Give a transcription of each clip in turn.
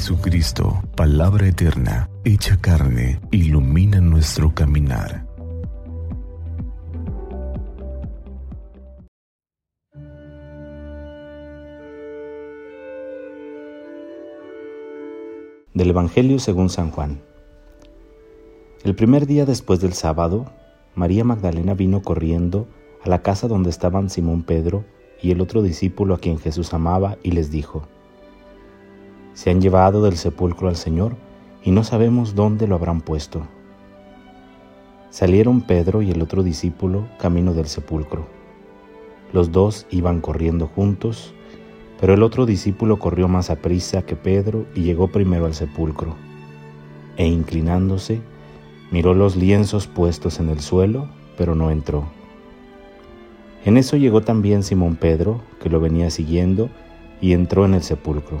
Jesucristo, palabra eterna, hecha carne, ilumina nuestro caminar. Del Evangelio según San Juan. El primer día después del sábado, María Magdalena vino corriendo a la casa donde estaban Simón Pedro y el otro discípulo a quien Jesús amaba y les dijo, Se han llevado del sepulcro al Señor y no sabemos dónde lo habrán puesto. Salieron Pedro y el otro discípulo camino del sepulcro. Los dos iban corriendo juntos, pero el otro discípulo corrió más a prisa que Pedro y llegó primero al sepulcro. E inclinándose, miró los lienzos puestos en el suelo, pero no entró. En eso llegó también Simón Pedro, que lo venía siguiendo, y entró en el sepulcro.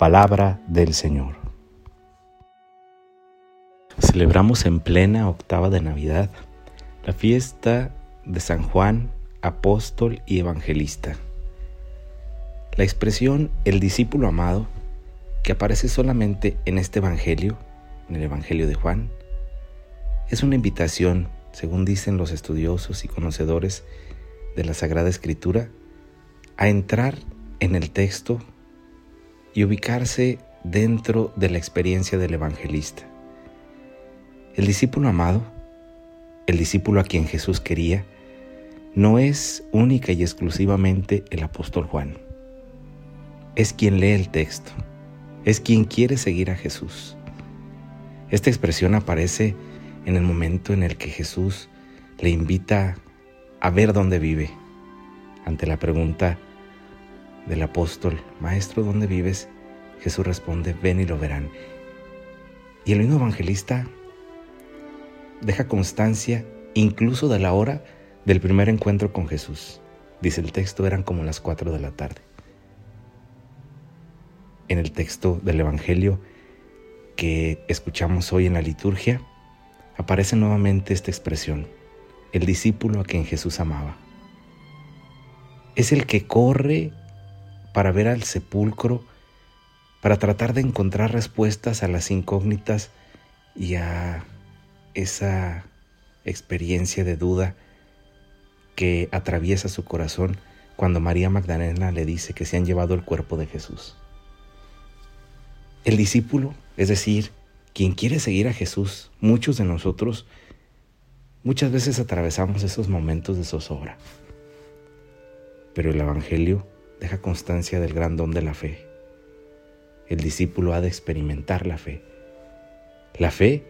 Palabra del Señor. Celebramos en plena octava de Navidad la fiesta de San Juan, apóstol y evangelista. La expresión el discípulo amado, que aparece solamente en este Evangelio, en el Evangelio de Juan, es una invitación según dicen los estudiosos y conocedores de la Sagrada Escritura, a entrar en el texto y ubicarse dentro de la experiencia del evangelista. El discípulo amado, el discípulo a quien Jesús quería, no es única y exclusivamente el apóstol Juan. Es quien lee el texto, es quien quiere seguir a Jesús. Esta expresión aparece en el momento en el que Jesús le invita a ver dónde vive. Ante la pregunta del apóstol, Maestro, ¿dónde vives? Jesús responde, ven y lo verán. Y el mismo evangelista deja constancia incluso de la hora del primer encuentro con Jesús. Dice el texto, eran como las cuatro de la tarde. En el texto del Evangelio que escuchamos hoy en la liturgia, aparece nuevamente esta expresión, el discípulo a quien Jesús amaba. Es el que corre para ver al sepulcro, para tratar de encontrar respuestas a las incógnitas y a esa experiencia de duda que atraviesa su corazón cuando María Magdalena le dice que se han llevado el cuerpo de Jesús. El discípulo, es decir, quien quiere seguir a Jesús, muchos de nosotros, muchas veces atravesamos esos momentos de zozobra. Pero el Evangelio deja constancia del gran don de la fe. El discípulo ha de experimentar la fe. La fe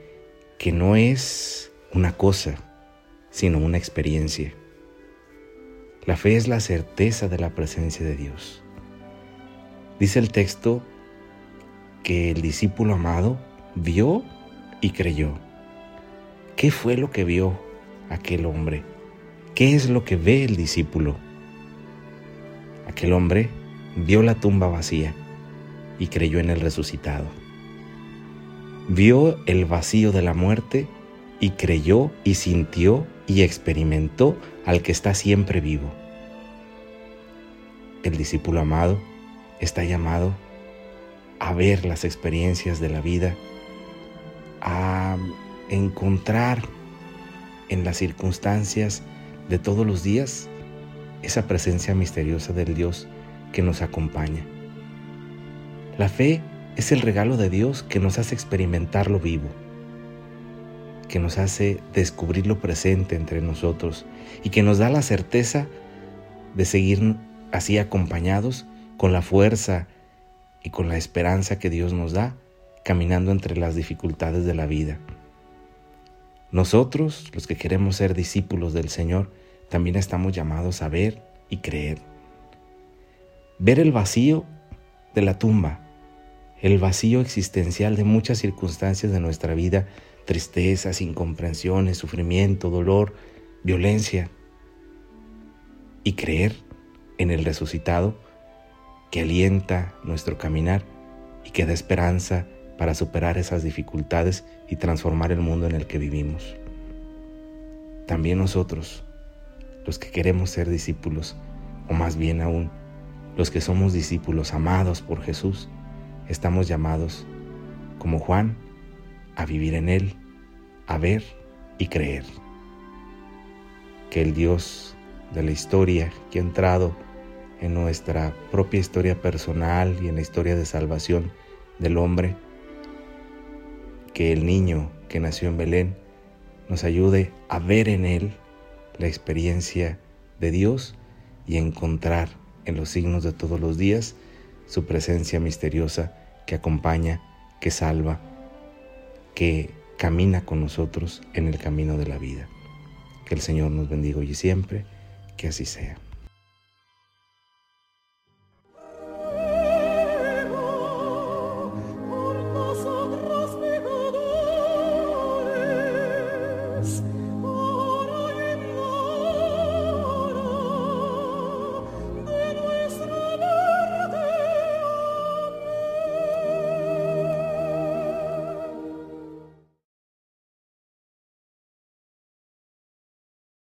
que no es una cosa, sino una experiencia. La fe es la certeza de la presencia de Dios. Dice el texto que el discípulo amado vio y creyó. ¿Qué fue lo que vio aquel hombre? ¿Qué es lo que ve el discípulo? Aquel hombre vio la tumba vacía y creyó en el resucitado. Vio el vacío de la muerte y creyó y sintió y experimentó al que está siempre vivo. El discípulo amado está llamado a ver las experiencias de la vida a encontrar en las circunstancias de todos los días esa presencia misteriosa del Dios que nos acompaña. La fe es el regalo de Dios que nos hace experimentar lo vivo, que nos hace descubrir lo presente entre nosotros y que nos da la certeza de seguir así acompañados con la fuerza y con la esperanza que Dios nos da caminando entre las dificultades de la vida. Nosotros, los que queremos ser discípulos del Señor, también estamos llamados a ver y creer. Ver el vacío de la tumba, el vacío existencial de muchas circunstancias de nuestra vida, tristezas, incomprensiones, sufrimiento, dolor, violencia, y creer en el resucitado que alienta nuestro caminar y que da esperanza para superar esas dificultades y transformar el mundo en el que vivimos. También nosotros, los que queremos ser discípulos, o más bien aún, los que somos discípulos amados por Jesús, estamos llamados, como Juan, a vivir en Él, a ver y creer. Que el Dios de la historia que ha entrado en nuestra propia historia personal y en la historia de salvación del hombre, que el niño que nació en Belén nos ayude a ver en él la experiencia de Dios y encontrar en los signos de todos los días su presencia misteriosa que acompaña, que salva, que camina con nosotros en el camino de la vida. Que el Señor nos bendiga hoy y siempre, que así sea.